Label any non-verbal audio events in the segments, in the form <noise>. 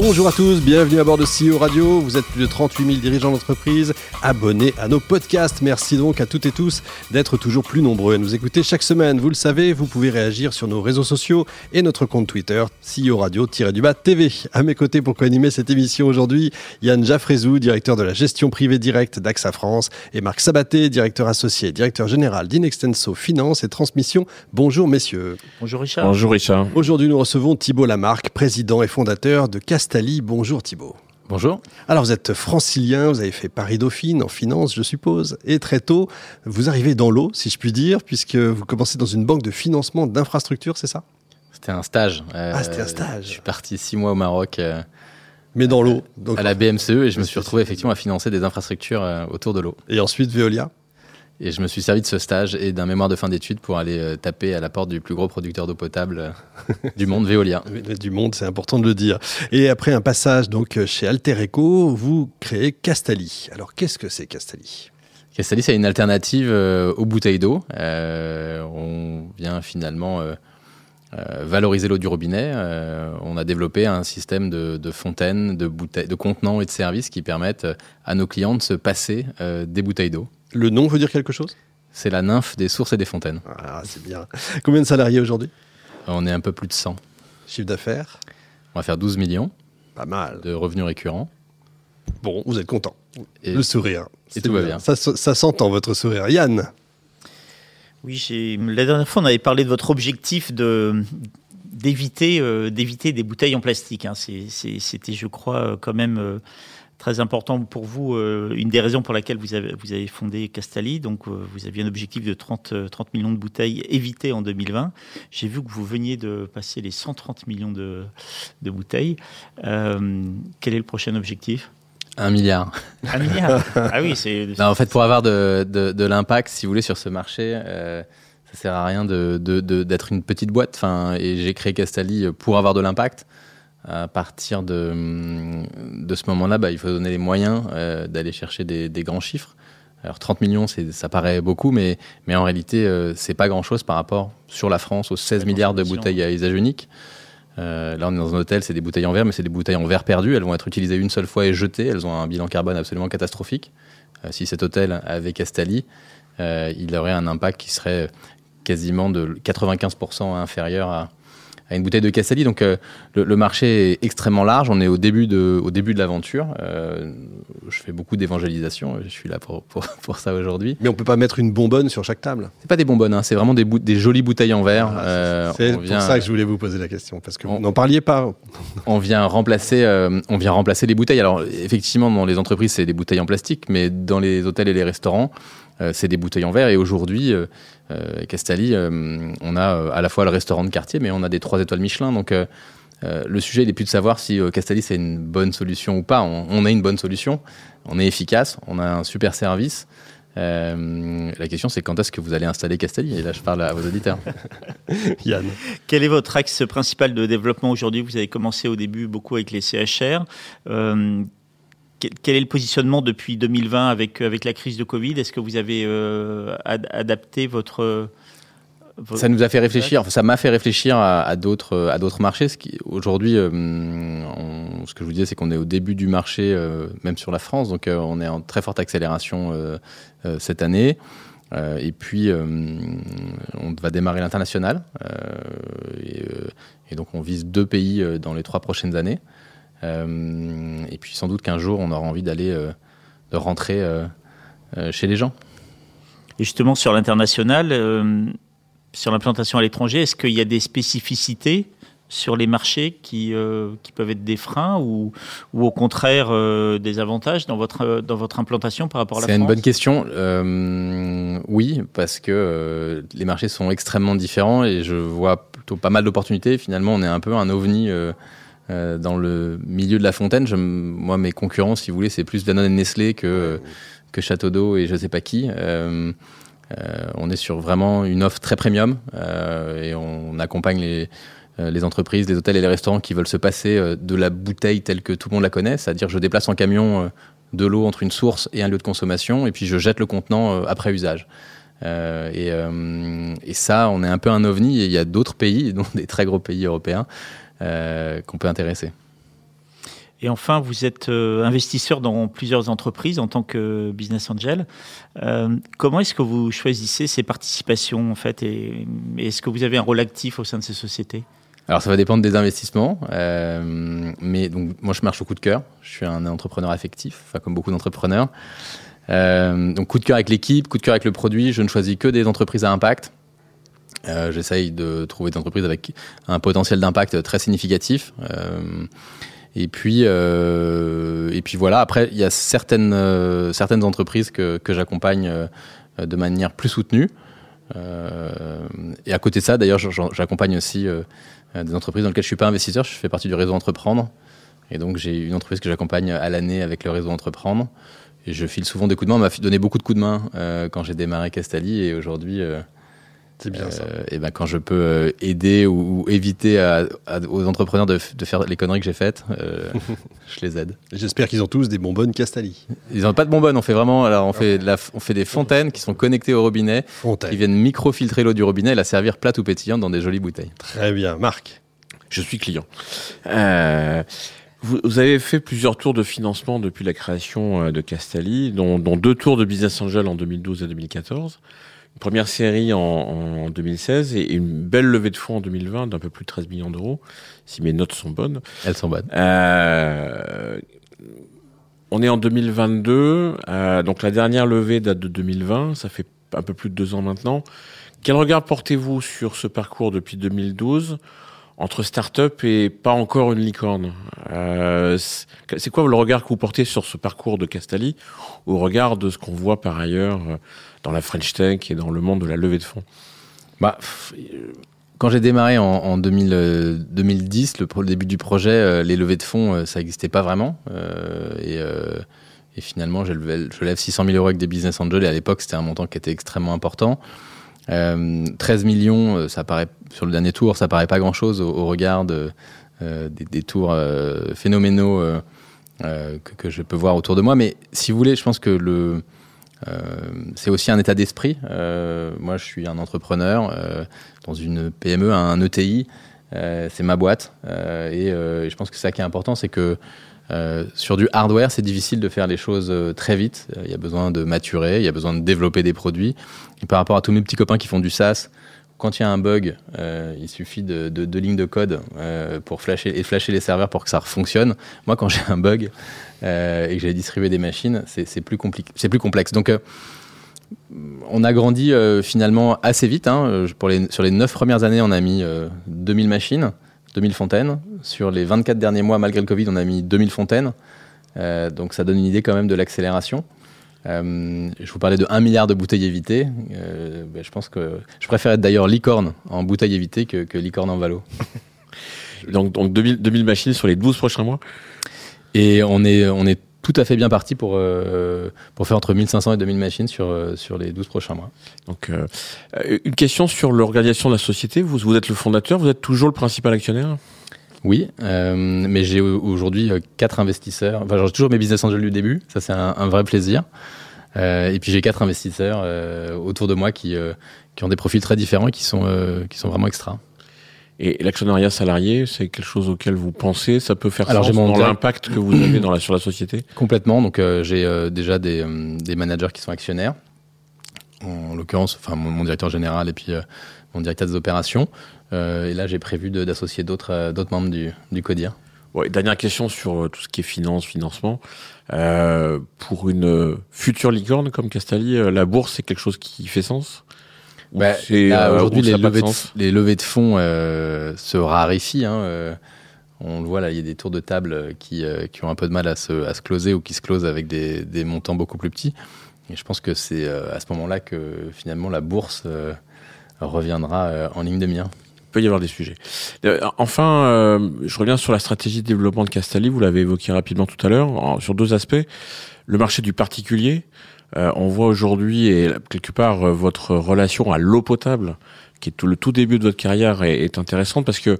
Bonjour à tous, bienvenue à bord de CEO Radio. Vous êtes plus de 38 000 dirigeants d'entreprise abonnés à nos podcasts. Merci donc à toutes et tous d'être toujours plus nombreux à nous écouter chaque semaine. Vous le savez, vous pouvez réagir sur nos réseaux sociaux et notre compte Twitter, CEO Radio-du-Bas TV. À mes côtés pour co-animer cette émission aujourd'hui, Yann Jaffrezou, directeur de la gestion privée directe d'AXA France, et Marc Sabaté, directeur associé, directeur général d'Inextenso Finance et Transmission. Bonjour messieurs. Bonjour Richard. Bonjour Richard. Aujourd'hui, nous recevons Thibault Lamarck, président et fondateur de Bonjour Thibault. Bonjour. Alors vous êtes francilien, vous avez fait Paris-Dauphine en finance, je suppose, et très tôt, vous arrivez dans l'eau, si je puis dire, puisque vous commencez dans une banque de financement d'infrastructures, c'est ça? C'était un stage. ah, c'était un stage. Je suis parti six mois au Maroc. Euh, Mais dans l'eau. À la BMCE, et je me suis retrouvé effectivement à financer des infrastructures euh, autour de l'eau. Et ensuite Veolia? Et je me suis servi de ce stage et d'un mémoire de fin d'études pour aller euh, taper à la porte du plus gros producteur d'eau potable euh, <laughs> du monde, Veolia. Du monde, c'est important de le dire. Et après un passage donc chez Alter Eco, vous créez Castali. Alors qu'est-ce que c'est Castali Castali, c'est une alternative euh, aux bouteilles d'eau. on vient finalement valoriser l'eau du robinet. on a développé un système de, fontaines, de, bouteilles, de contenants et de services qui permettent à nos clients de se passer des bouteilles d'eau. Le nom veut dire quelque chose? C'est la nymphe des sources et des fontaines. Ah, c'est bien. Combien de salariés aujourd'hui? On est un peu plus de 100. Chiffre d'affaires? On va faire 12 millions. Pas mal. De revenus récurrents. Bon, vous êtes content. Et le sourire. Et tout va bien. Ça, ça s'entend, votre sourire. Yann? Oui, la dernière fois, on avait parlé de votre objectif de d'éviter euh, des bouteilles en plastique. Hein. C'était, je crois, quand même euh, très important pour vous, euh, une des raisons pour laquelle vous avez, vous avez fondé Castali. Donc, euh, vous aviez un objectif de 30, 30 euh, millions de bouteilles évitées en 2020. J'ai vu que vous veniez de passer les 130 millions de bouteilles. quel est le prochain objectif? Un milliard. Un milliard <laughs> Ah oui, c'est. en fait, pour avoir de, de, de l'impact, si vous voulez, sur ce marché, euh, ça sert à rien d'être de, de, une petite boîte. Enfin, et j'ai créé Castali pour avoir de l'impact à partir de, de ce moment-là, bah, il faut donner les moyens euh, d'aller chercher des, des, grands chiffres. Alors 30 millions, ça paraît beaucoup, mais, mais en réalité, euh, c'est pas grand-chose par rapport sur la France aux 16 milliards de bouteilles à usage unique. Euh, là, on est dans un hôtel, c'est des bouteilles en verre, mais c'est des bouteilles en verre perdues. Elles vont être utilisées une seule fois et jetées. Elles ont un bilan carbone absolument catastrophique. Euh, si cet hôtel avait Castali, euh, il aurait un impact qui serait quasiment de 95% inférieur à, à une bouteille de Castali. Donc euh, le, marché est extrêmement large. On est au début de, au début de l'aventure. Euh, je fais beaucoup d'évangélisation. Je suis là pour, pour, <laughs> pour ça aujourd'hui. Mais on peut pas mettre une bonbonne sur chaque table. C'est pas des bonbonnes. Hein. C'est vraiment des, des jolies bouteilles en verre. Ah, euh, c'est pour ça que je voulais vous poser la question parce que vous n'en parliez pas. <laughs> on vient remplacer, on vient remplacer les bouteilles. Alors effectivement, dans les entreprises, c'est des bouteilles en plastique, mais dans les hôtels et les restaurants, c'est des bouteilles en verre. Et aujourd'hui, euh, Castali, euh, on a euh, à la fois le restaurant de quartier, mais on a des trois étoiles Michelin. Donc le sujet n'est plus de savoir si Castali c'est une bonne solution ou pas. On, on, a une bonne solution, on est efficace, on a un super service. la question, c'est quand est-ce que vous allez installer Castali Et là, je parle à vos auditeurs. <laughs> Yann. Quel est votre axe principal de développement aujourd'hui? Vous avez commencé au début beaucoup avec les CHR quel est le positionnement depuis 2020 avec, avec la crise de Covid? Est-ce que vous avez euh, adapté votre, Ça nous a fait réfléchir, ça m'a fait réfléchir à, d'autres, à d'autres marchés. Aujourd'hui, euh, ce que je vous disais, c'est qu'on est au début du marché, euh, même sur la France, donc on est en très forte accélération cette année. et puis, on va démarrer l'international. Et, et, donc, on vise deux pays dans les trois prochaines années. Euh, et puis sans doute qu'un jour, on aura envie d'aller, euh, de rentrer euh, chez les gens. Et justement, sur l'international, sur l'implantation à l'étranger, est-ce qu'il y a des spécificités sur les marchés qui, qui peuvent être des freins ou, ou au contraire des avantages dans votre, dans votre implantation par rapport à la France C'est une bonne question. oui, parce que les marchés sont extrêmement différents et je vois plutôt pas mal d'opportunités. Finalement, on est un peu un ovni euh, dans le milieu de la fontaine, je, moi, mes concurrents, si vous voulez, c'est plus Danone et Nestlé que, que Château d'eau et je sais pas qui. Euh, euh, on est sur vraiment une offre très premium et on accompagne les, les entreprises, les hôtels et les restaurants qui veulent se passer de la bouteille telle que tout le monde la connaît, c'est-à-dire je déplace en camion de l'eau entre une source et un lieu de consommation, et puis je jette le contenant après usage. Et, et, ça, on est un peu un ovni, et il y a d'autres pays, <laughs> dont des très gros pays européens, qu'on peut intéresser. Et enfin, vous êtes euh, investisseur dans plusieurs entreprises en tant que business angel. Euh, comment est-ce que vous choisissez ces participations en fait et, est-ce que vous avez un rôle actif au sein de ces sociétés? Alors ça va dépendre des investissements, euh, mais donc moi je marche au coup de cœur. Je suis un entrepreneur affectif, enfin comme beaucoup d'entrepreneurs. donc coup de cœur avec l'équipe, coup de cœur avec le produit. Je ne choisis que des entreprises à impact. J'essaye de trouver des entreprises avec un potentiel d'impact très significatif. Et puis, euh, et puis voilà. Après, il y a certaines, euh, certaines entreprises que, que j'accompagne euh, de manière plus soutenue. et à côté de ça, d'ailleurs, j'accompagne aussi des entreprises dans lesquelles je suis pas investisseur. Je fais partie du réseau Entreprendre. Et donc, j'ai une entreprise que j'accompagne à l'année avec le réseau Entreprendre. Et je file souvent des coups de main. On m'a donné beaucoup de coups de main quand j'ai démarré Castali. Et aujourd'hui, c'est bien ça. Euh, et ben quand je peux euh, aider ou, éviter aux entrepreneurs de, faire les conneries que j'ai faites, euh, <laughs> je les aide. J'espère qu'ils ont tous des bonbonnes Castali. Ils n'ont pas de bonbonnes. On fait vraiment, alors on fait, on fait des fontaines qui sont connectées au robinet, qui viennent microfiltrer l'eau du robinet et la servir plate ou pétillante dans des jolies bouteilles. Très bien, Marc. Je suis client. vous, avez fait plusieurs tours de financement depuis la création de Castali, dont, dont deux tours de business angel en 2012 et 2014 première série en, 2016 et une belle levée de fonds en 2020 d'un peu plus de 13 millions d'euros, si mes notes sont bonnes. Elles sont bonnes. Euh, on est en 2022, euh, donc la dernière levée date de 2020, ça fait un peu plus de deux ans maintenant. Quel regard portez-vous sur ce parcours depuis 2012 entre start-up et pas encore une licorne euh, C'est quoi le regard que vous portez sur ce parcours de Castali au regard de ce qu'on voit par ailleurs dans la French Tech et dans le monde de la levée de fonds? Bah, Quand j'ai démarré en, 2010, euh, le, début du projet, euh, les levées de fonds, euh, ça n'existait pas vraiment. et, finalement, je lève, je lève 600 000 euros avec des business angels. Et à l'époque, c'était un montant qui était extrêmement important. 13 millions, ça paraît sur le dernier tour, ça paraît pas grand-chose au, regard de, des, tours phénoménaux que, je peux voir autour de moi. Mais si vous voulez, je pense que euh, c'est aussi un état d'esprit. Euh, moi, je suis un entrepreneur euh, dans une PME, un ETI. c'est ma boîte. et je pense que ça qui est important, c'est que sur du hardware, c'est difficile de faire les choses très vite. Il y a besoin de maturer, il y a besoin de développer des produits. Et par rapport à tous mes petits copains qui font du SaaS, quand il y a un bug, il suffit de deux lignes de code pour flasher et flasher les serveurs pour que ça fonctionne. Moi, quand j'ai un bug, euh, et que j'allais distribuer des machines, c'est plus, plus complexe. Donc, euh, on a grandi euh, finalement assez vite. Hein. Pour les, sur les 9 premières années, on a mis 2000 machines, 2000 fontaines. Sur les 24 derniers mois, malgré le Covid, on a mis 2000 fontaines. donc ça donne une idée quand même de l'accélération. je vous parlais de 1 milliard de bouteilles évitées. Ben, je pense que je préfère être d'ailleurs licorne en bouteilles évitées que, que licorne en valo. <laughs> donc, donc 2000, 2000 machines sur les 12 prochains mois? Et on est, on est tout à fait bien parti pour, euh, pour faire entre 1500 et 2000 machines sur, euh, sur les 12 prochains mois. Donc, euh, une question sur l'organisation de la société. Vous, vous êtes le fondateur, vous êtes toujours le principal actionnaire? Oui, mais j'ai aujourd'hui quatre investisseurs. Enfin, j'ai toujours mes business angels du début. Ça, c'est un, vrai plaisir. et puis j'ai quatre investisseurs autour de moi qui, qui ont des profils très différents et qui sont, qui sont vraiment extra. Et l'actionnariat salarié, c'est quelque chose auquel vous pensez? Ça peut faire Alors, sens dans l'impact que vous avez dans la, sur la société? <clears throat> Complètement. Donc, euh, j'ai euh, déjà des, euh, des, managers qui sont actionnaires. En l'occurrence, enfin, mon, directeur général et puis mon directeur des opérations. et là, j'ai prévu d'associer d'autres d'autres membres du, du CODIR. Ouais, dernière question sur tout ce qui est finance, financement. pour une future licorne comme Castali, la bourse, c'est quelque chose qui fait sens? Bah, euh, Aujourd'hui, les, les, levées de fonds euh, se raréfient. Hein, euh, on le voit là, il y a des tours de table qui, qui ont un peu de mal à se, à se closer ou qui se closent avec des, des montants beaucoup plus petits. Et je pense que c'est à ce moment-là que finalement la bourse reviendra en ligne de mire. Il peut y avoir des sujets. Enfin, je reviens sur la stratégie de développement de Castali. Vous l'avez évoqué rapidement tout à l'heure, sur deux aspects. Le marché du particulier, on voit aujourd'hui et quelque part votre relation à l'eau potable qui est tout, le tout début de votre carrière est, intéressante parce que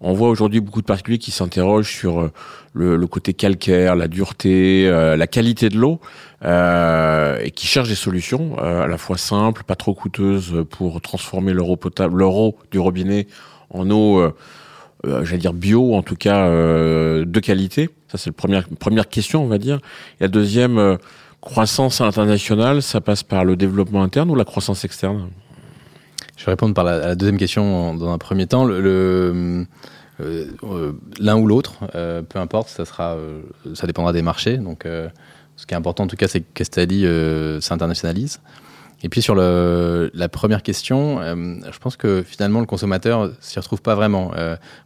on voit aujourd'hui beaucoup de particuliers qui s'interrogent sur euh, le, le, côté calcaire, la dureté, euh, la qualité de l'eau euh, et qui cherchent des solutions euh, à la fois simples, pas trop coûteuses pour transformer leur eau potable, leur eau du robinet en eau, j'allais dire bio, en tout cas de qualité. Ça c'est la première première question, on va dire. Et la deuxième croissance internationale, ça passe par le développement interne ou la croissance externe? Je vais répondre par la, deuxième question dans un premier temps. Euh, euh, l'un ou l'autre, euh, peu importe, ça dépendra des marchés. Donc, ce qui est important en tout cas, c'est que Castelli s'internationalise. Et puis sur la première question, je pense que finalement le consommateur s'y retrouve pas vraiment.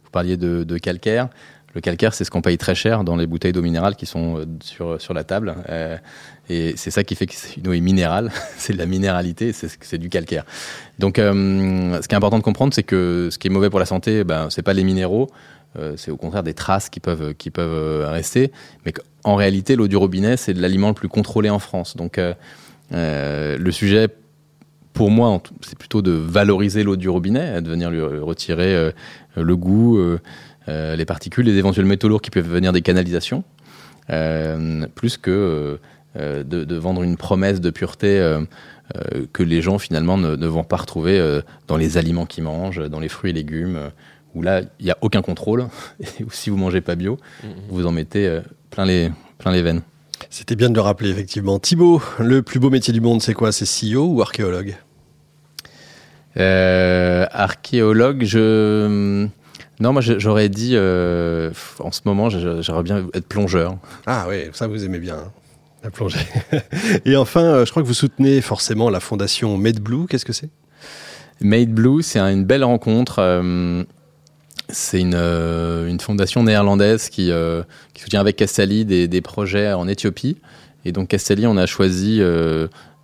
vous parliez de calcaire. Le calcaire, c'est ce qu'on paye très cher dans les bouteilles d'eau minérale qui sont euh, sur, sur la table. Euh, et c'est ça qui fait que une eau est minérale. <laughs> c'est de la minéralité, c'est du calcaire. Donc, euh, ce qui est important de comprendre, c'est que ce qui est mauvais pour la santé, ben, c'est pas les minéraux. C'est au contraire des traces qui peuvent, qui peuvent rester. Mais en réalité, l'eau du robinet, c'est l'aliment le plus contrôlé en France. Donc, le sujet, pour moi, c'est plutôt de valoriser l'eau du robinet, de venir lui retirer le goût les particules, les éventuels métaux lourds qui peuvent venir des canalisations, euh, plus que euh, de, de, vendre une promesse de pureté que les gens finalement ne, ne vont pas retrouver dans les aliments qu'ils mangent, dans les fruits et légumes, où là, il n'y a aucun contrôle. <laughs> Et si vous mangez pas bio, mmh. vous en mettez plein les, plein les veines. C'était bien de le rappeler, effectivement. Thibaut, le plus beau métier du monde, c'est quoi? C'est CEO ou archéologue? Euh, Archéologue, je non, moi j'aurais dit, euh, en ce moment, j'aimerais bien être plongeur. Ah oui, ça vous aimez bien, hein, la plongée. <laughs> Et enfin, euh, je crois que vous soutenez forcément la fondation Made Blue. Qu'est-ce que c'est? Made Blue, c'est une belle rencontre. Euh, c'est une, une, fondation néerlandaise qui, qui soutient avec Castelli des, des, projets en Éthiopie. Et donc Castelli, on a choisi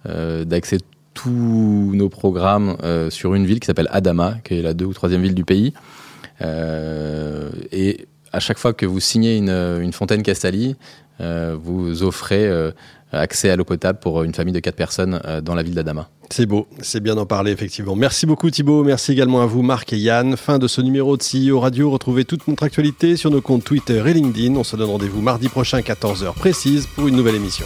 d'axer tous nos programmes sur une ville qui s'appelle Adama, qui est la deux ou troisième ville du pays. Euh, et à chaque fois que vous signez une, une fontaine Castali, euh, vous offrez euh, accès à l'eau potable pour une famille de quatre personnes dans la ville d'Adama. C'est beau, c'est bien d'en parler effectivement. Merci beaucoup Thibaut, merci également à vous Marc et Yann. Fin de ce numéro de CEO Radio. Retrouvez toute notre actualité sur nos comptes Twitter et LinkedIn. On se donne rendez-vous mardi prochain 14h précise pour une nouvelle émission.